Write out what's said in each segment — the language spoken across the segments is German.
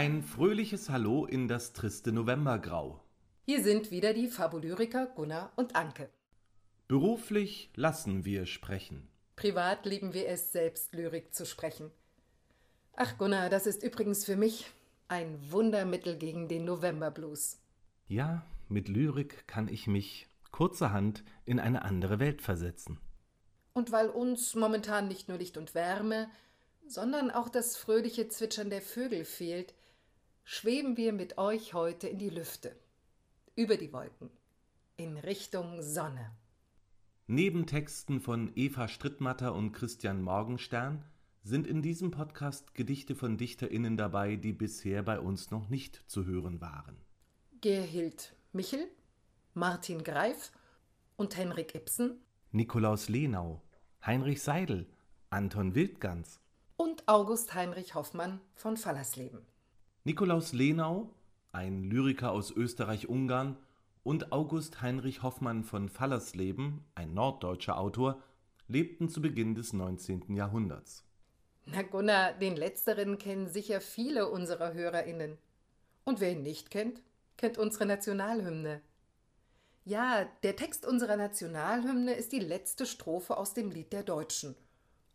Ein fröhliches Hallo in das triste Novembergrau. Hier sind wieder die Fabulyriker Gunnar und Anke. Beruflich lassen wir sprechen. Privat lieben wir es, selbst Lyrik zu sprechen. Ach Gunnar, das ist übrigens für mich ein Wundermittel gegen den Novemberblues. Ja, mit Lyrik kann ich mich kurzerhand in eine andere Welt versetzen. Und weil uns momentan nicht nur Licht und Wärme, sondern auch das fröhliche Zwitschern der Vögel fehlt, schweben wir mit euch heute in die Lüfte, über die Wolken, in Richtung Sonne. Neben Texten von Eva Strittmatter und Christian Morgenstern sind in diesem Podcast Gedichte von DichterInnen dabei, die bisher bei uns noch nicht zu hören waren. Gerhild Michel, Martin Greif und Henrik Ibsen, Nikolaus Lenau, Heinrich Seidel, Anton Wildgans und August Heinrich Hoffmann von Fallersleben. Nikolaus Lenau, ein Lyriker aus Österreich-Ungarn, und August Heinrich Hoffmann von Fallersleben, ein norddeutscher Autor, lebten zu Beginn des 19. Jahrhunderts. Na Gunnar, den letzteren kennen sicher viele unserer HörerInnen. Und wer ihn nicht kennt, kennt unsere Nationalhymne. Ja, der Text unserer Nationalhymne ist die letzte Strophe aus dem Lied der Deutschen.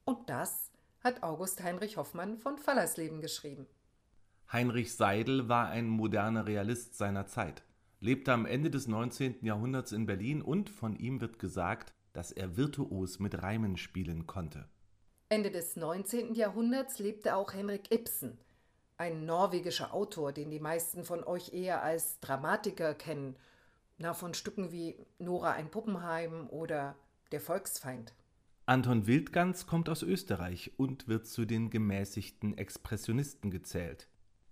Und das hat August Heinrich Hoffmann von Fallersleben geschrieben. Heinrich Seidel war ein moderner Realist seiner Zeit, lebte am Ende des 19. Jahrhunderts in Berlin und von ihm wird gesagt, dass er virtuos mit Reimen spielen konnte. Ende des 19. Jahrhunderts lebte auch Henrik Ibsen, ein norwegischer Autor, den die meisten von euch eher als Dramatiker kennen, na von Stücken wie Nora ein Puppenheim oder Der Volksfeind. Anton Wildgans kommt aus Österreich und wird zu den gemäßigten Expressionisten gezählt.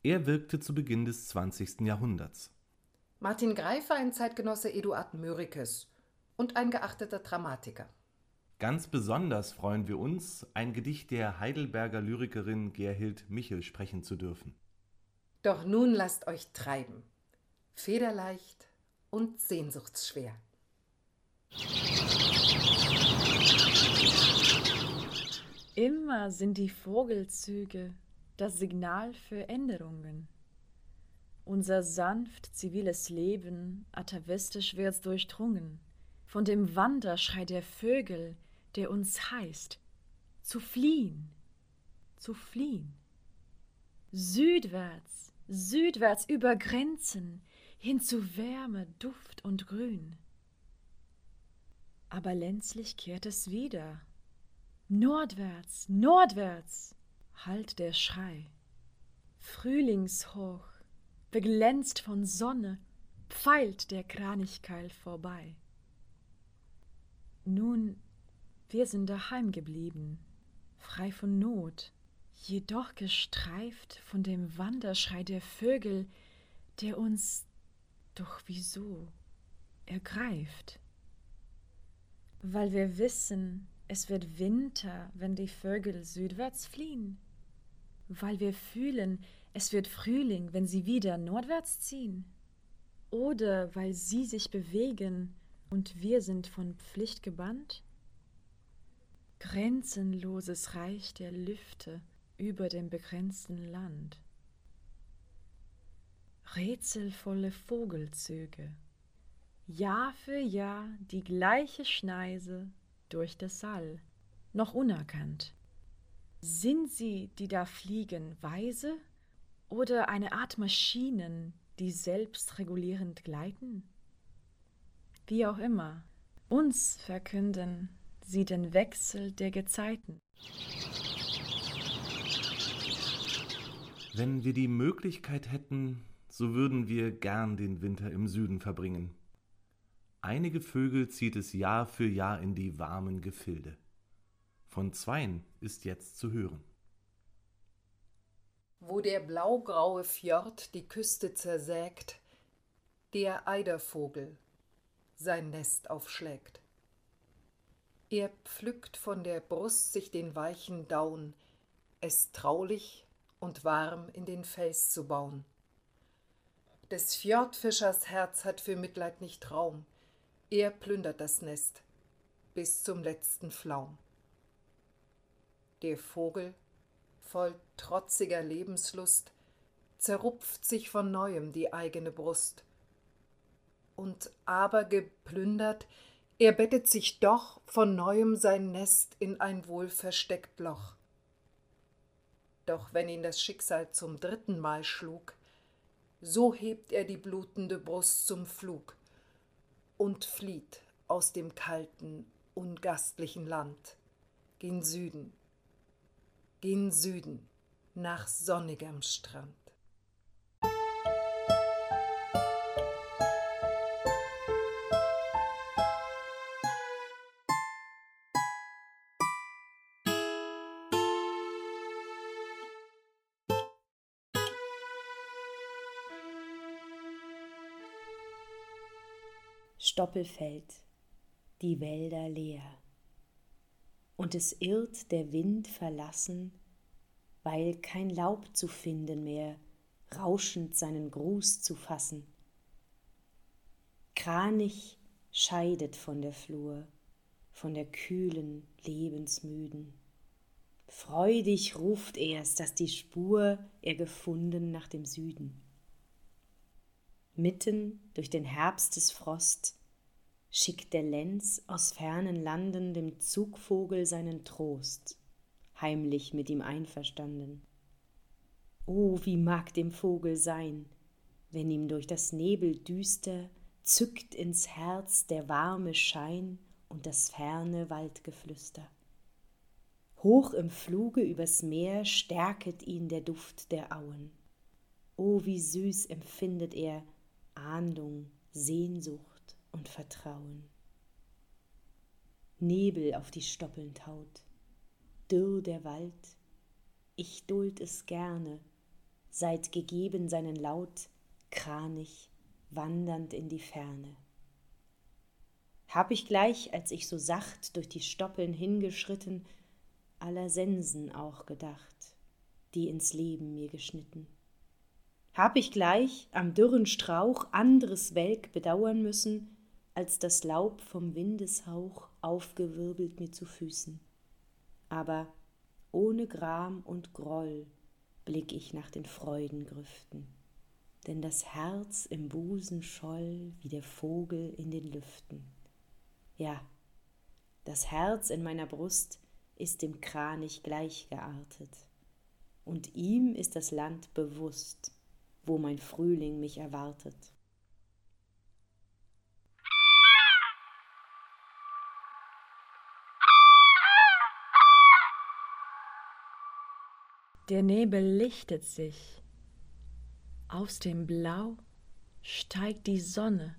Er wirkte zu Beginn des 20. Jahrhunderts. Martin Greif war ein Zeitgenosse Eduard Mörikes und ein geachteter Dramatiker. Ganz besonders freuen wir uns, ein Gedicht der Heidelberger Lyrikerin Gerhild Michel sprechen zu dürfen. Doch nun lasst euch treiben, federleicht und sehnsuchtsschwer. Immer sind die Vogelzüge das Signal für Änderungen. Unser sanft ziviles Leben atavistisch wird's durchdrungen von dem Wanderschrei der Vögel, der uns heißt, zu fliehen, zu fliehen. Südwärts, südwärts über Grenzen, hin zu Wärme, Duft und Grün. Aber länzlich kehrt es wieder. Nordwärts, nordwärts, hallt der Schrei. Frühlingshoch, beglänzt von Sonne, pfeilt der Kranichkeil vorbei. Nun, wir sind daheim geblieben, frei von Not, jedoch gestreift von dem Wanderschrei der Vögel, der uns doch wieso ergreift. Weil wir wissen, es wird Winter, wenn die Vögel südwärts fliehen. Weil wir fühlen, es wird Frühling, wenn sie wieder nordwärts ziehen. Oder weil sie sich bewegen, und wir sind von Pflicht gebannt? Grenzenloses Reich der Lüfte über dem begrenzten Land. Rätselvolle Vogelzüge, Jahr für Jahr die gleiche Schneise durch das Saal, noch unerkannt. Sind sie, die da fliegen, weise oder eine Art Maschinen, die selbstregulierend gleiten? Wie auch immer, uns verkünden sie den Wechsel der Gezeiten. Wenn wir die Möglichkeit hätten, so würden wir gern den Winter im Süden verbringen. Einige Vögel zieht es Jahr für Jahr in die warmen Gefilde. Von zweien ist jetzt zu hören. Wo der blaugraue Fjord die Küste zersägt, der Eidervogel sein Nest aufschlägt. Er pflückt von der Brust sich den weichen Daun, es traulich und warm in den Fels zu bauen. Des Fjordfischers Herz hat für Mitleid nicht Raum, er plündert das Nest bis zum letzten Flaum. Der Vogel, voll trotziger Lebenslust, zerrupft sich von neuem die eigene Brust. Und aber geplündert, er bettet sich doch von neuem sein Nest in ein wohlversteckt Loch. Doch wenn ihn das Schicksal zum dritten Mal schlug, so hebt er die blutende Brust zum Flug und flieht aus dem kalten, ungastlichen Land gen Süden, gen Süden nach sonnigem Strand. Stoppelfeld, die Wälder leer. Und es irrt der Wind verlassen, weil kein Laub zu finden mehr, rauschend seinen Gruß zu fassen. Kranich scheidet von der Flur, von der kühlen, lebensmüden. Freudig ruft er's, dass die Spur er gefunden nach dem Süden. Mitten durch den Herbstesfrost schickt der Lenz aus fernen Landen dem Zugvogel seinen Trost, heimlich mit ihm einverstanden. O, wie mag dem Vogel sein, wenn ihm durch das Nebeldüster zückt ins Herz der warme Schein und das ferne Waldgeflüster. Hoch im Fluge übers Meer stärket ihn der Duft der Auen. O, wie süß empfindet er Ahndung, Sehnsucht und Vertrauen. Nebel auf die Stoppeln taut, dürr der Wald, ich duld es gerne, seit gegeben seinen Laut, kranig, wandernd in die Ferne. Hab ich gleich, als ich so sacht durch die Stoppeln hingeschritten, aller Sensen auch gedacht, die ins Leben mir geschnitten. Hab ich gleich am dürren Strauch andres Welk bedauern müssen, als das Laub vom Windeshauch aufgewirbelt mir zu Füßen. Aber ohne Gram und Groll blick ich nach den Freudengrüften, denn das Herz im Busen scholl wie der Vogel in den Lüften. Ja, das Herz in meiner Brust ist dem Kranich gleichgeartet, und ihm ist das Land bewusst, wo mein Frühling mich erwartet. Der Nebel lichtet sich. Aus dem Blau steigt die Sonne,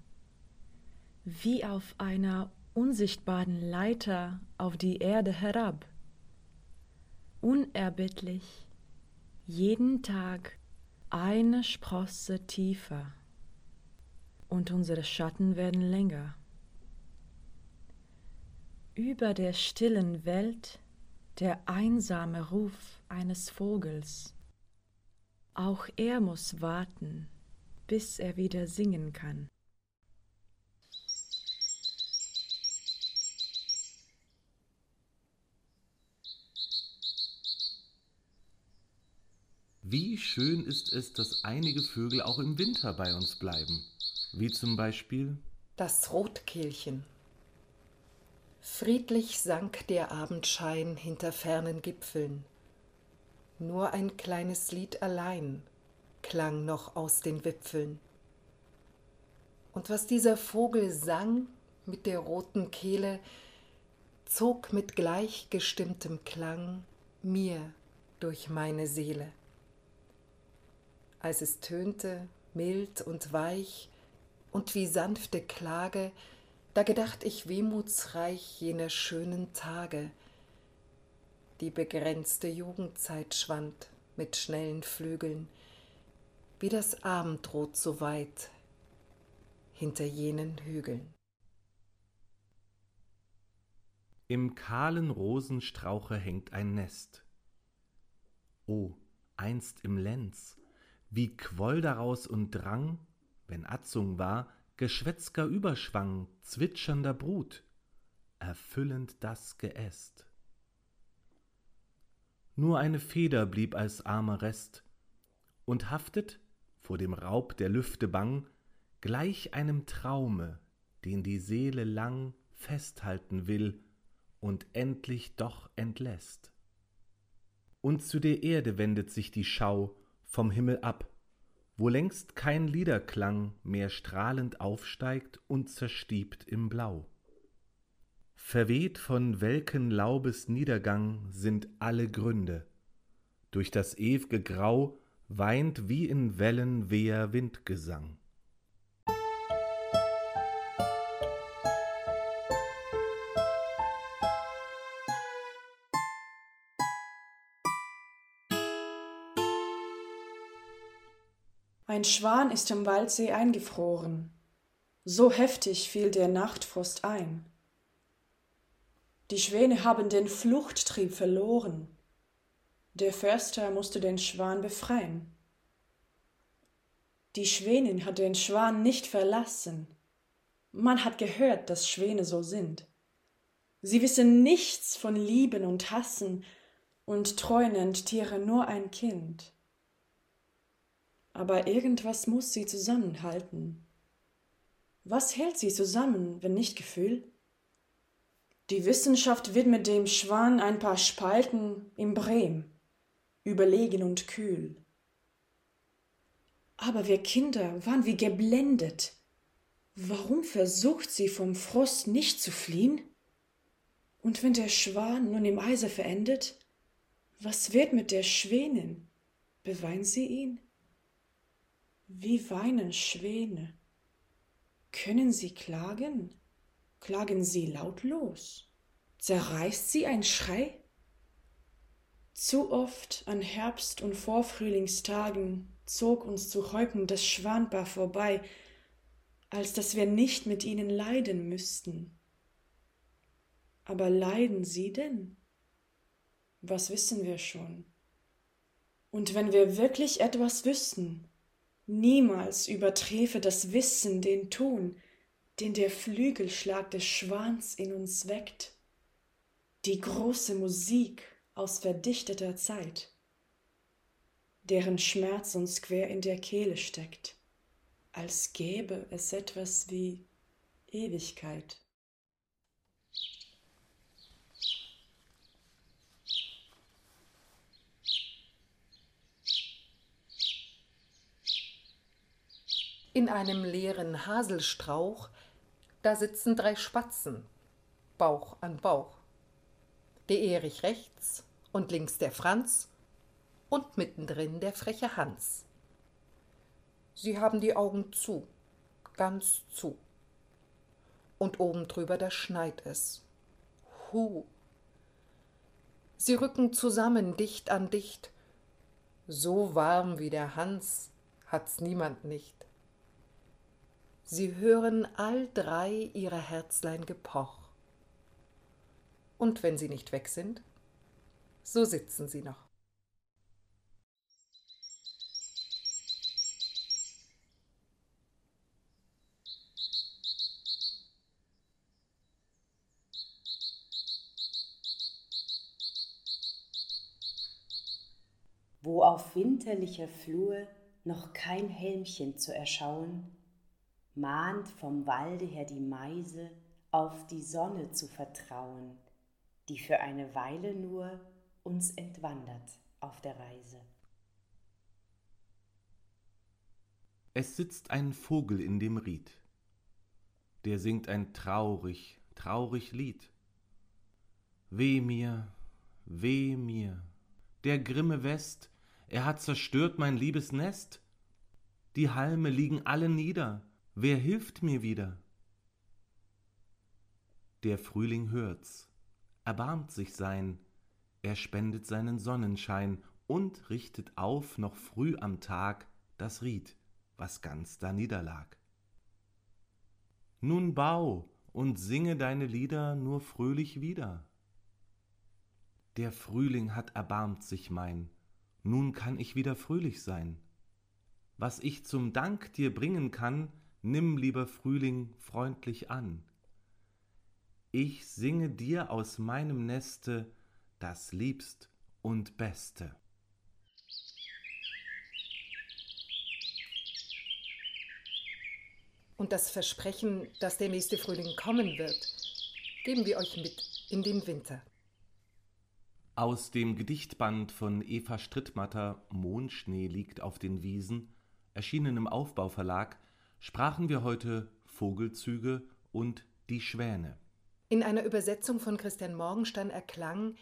wie auf einer unsichtbaren Leiter auf die Erde herab. Unerbittlich, jeden Tag eine Sprosse tiefer und unsere Schatten werden länger. Über der stillen Welt der einsame Ruf eines Vogels. Auch er muss warten, bis er wieder singen kann. Wie schön ist es, dass einige Vögel auch im Winter bei uns bleiben, wie zum Beispiel das Rotkehlchen. Friedlich sank der Abendschein hinter fernen Gipfeln. Nur ein kleines Lied allein klang noch aus den Wipfeln. Und was dieser Vogel sang mit der roten Kehle, zog mit gleichgestimmtem Klang mir durch meine Seele. Als es tönte, mild und weich und wie sanfte Klage, da gedacht ich wehmutsreich jener schönen Tage. Die begrenzte Jugendzeit schwand mit schnellen Flügeln, wie das Abendrot so weit hinter jenen Hügeln. Im kahlen Rosenstrauche hängt ein Nest. O, einst im Lenz, wie quoll daraus und drang, wenn Atzung war, geschwätzger Überschwang zwitschernder Brut, erfüllend das Geäst. Nur eine Feder blieb als armer Rest und haftet vor dem Raub der Lüfte bang, gleich einem Traume, den die Seele lang festhalten will und endlich doch entlässt. Und zu der Erde wendet sich die Schau vom Himmel ab, wo längst kein Liederklang mehr strahlend aufsteigt und zerstiebt im Blau. Verweht von welken Laubes Niedergang sind alle Gründe, durch das ew'ge Grau weint wie in Wellen weher Windgesang. Ein Schwan ist im Waldsee eingefroren. So heftig fiel der Nachtfrost ein. Die Schwäne haben den Fluchttrieb verloren. Der Förster musste den Schwan befreien. Die Schwänin hat den Schwan nicht verlassen. Man hat gehört, dass Schwäne so sind. Sie wissen nichts von Lieben und Hassen und treuen enttieren nur ein Kind aber irgendwas muss sie zusammenhalten. Was hält sie zusammen, wenn nicht Gefühl? Die Wissenschaft wird mit dem Schwan ein paar Spalten im Brehm, überlegen und kühl. Aber wir Kinder waren wie geblendet. Warum versucht sie vom Frost nicht zu fliehen? Und wenn der Schwan nun im Eise verendet, was wird mit der Schwänin? Beweint sie ihn? Wie weinen Schwäne. Können sie klagen? Klagen sie lautlos? Zerreißt sie ein Schrei? Zu oft an Herbst- und Vorfrühlingstagen zog uns zu Häupten das Schwanpaar vorbei, als dass wir nicht mit ihnen leiden müssten. Aber leiden sie denn? Was wissen wir schon? Und wenn wir wirklich etwas wüssten, Niemals überträfe das Wissen den Ton, den der Flügelschlag des Schwans in uns weckt, die große Musik aus verdichteter Zeit, deren Schmerz uns quer in der Kehle steckt, als gäbe es etwas wie Ewigkeit. In einem leeren Haselstrauch, da sitzen drei Spatzen, Bauch an Bauch. Der Erich rechts und links der Franz und mittendrin der freche Hans. Sie haben die Augen zu, ganz zu. Und oben drüber, da schneit es. Hu. Sie rücken zusammen, dicht an dicht. So warm wie der Hans hat's niemand nicht. Sie hören all drei ihre Herzlein gepoch. Und wenn sie nicht weg sind, so sitzen sie noch. Wo auf winterlicher Flur noch kein Helmchen zu erschauen, mahnt vom Walde her die Meise, auf die Sonne zu vertrauen, die für eine Weile nur uns entwandert auf der Reise. Es sitzt ein Vogel in dem Ried, der singt ein traurig, traurig Lied. Weh mir, weh mir, der grimme West, er hat zerstört mein liebes Nest. Die Halme liegen alle nieder, Wer hilft mir wieder? Der Frühling hört's, erbarmt sich sein, er spendet seinen Sonnenschein und richtet auf noch früh am Tag das Ried, was ganz da niederlag. Nun bau und singe deine Lieder nur fröhlich wieder. Der Frühling hat erbarmt sich mein, nun kann ich wieder fröhlich sein. Was ich zum Dank dir bringen kann, nimm, lieber Frühling, freundlich an. Ich singe dir aus meinem Neste das Liebst und Beste. und das Versprechen, dass der nächste Frühling kommen wird, geben wir euch mit in den Winter. Aus dem Gedichtband von Eva Strittmatter Mondschnee liegt auf den Wiesen, erschienen im Aufbauverlag, sprachen wir heute Vogelzüge und die Schwäne. In einer Übersetzung von Christian Morgenstern erklang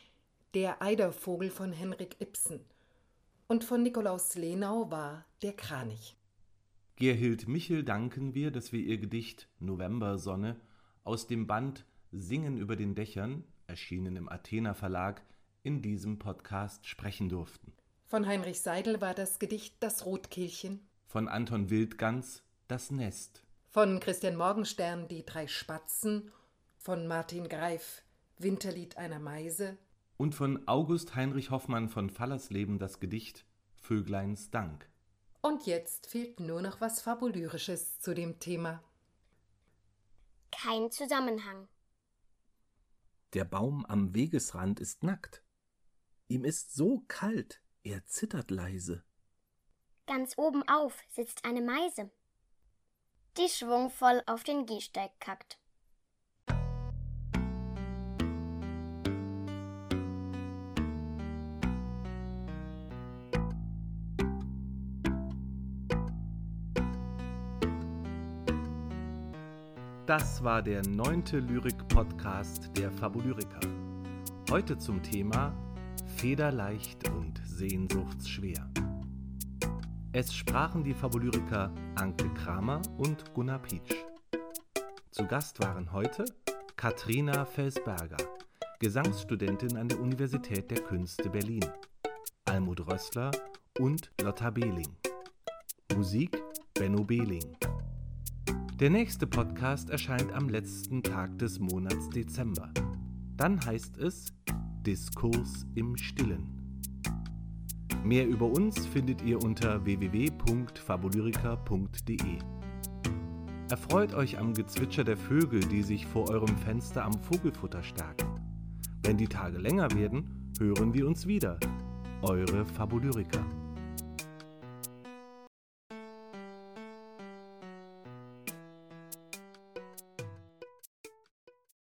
Der Eidervogel von Henrik Ibsen und von Nikolaus Lenau war Der Kranich. Gerhild Michel danken wir, dass wir ihr Gedicht Novembersonne aus dem Band Singen über den Dächern, erschienen im Athener Verlag, in diesem Podcast sprechen durften. Von Heinrich Seidel war das Gedicht Das Rotkehlchen. Von Anton Wildgans Das Nest. Von Christian Morgenstern Die drei Spatzen. Von Martin Greif Winterlied einer Meise. Und von August Heinrich Hoffmann von Fallersleben das Gedicht Vögleins Dank. Und jetzt fehlt nur noch was Fabulyrisches zu dem Thema. Kein Zusammenhang. Der Baum am Wegesrand ist nackt. Ihm ist so kalt, er zittert leise. Ganz oben auf sitzt eine Meise, die schwungvoll auf den Gehsteig kackt. Das war der neunte Lyrik-Podcast der Fabulyriker. Heute zum Thema Federleicht und sehnsuchtsschwer. Es sprachen die Fabulyriker Anke Kramer und Gunnar Pietsch. Zu Gast waren heute Katrina Felsberger, Gesangsstudentin an der Universität der Künste Berlin, Almut Rössler und Lotta Behling. Musik Benno Behling. Der nächste Podcast erscheint am letzten Tag des Monats Dezember. Dann heißt es Diskurs im Stillen. Mehr über uns findet ihr unter www.fabulyrica.de. Erfreut euch am Gezwitscher der Vögel, die sich vor eurem Fenster am Vogelfutter stärken. Wenn die Tage länger werden, hören wir uns wieder. Eure Fabulyriker.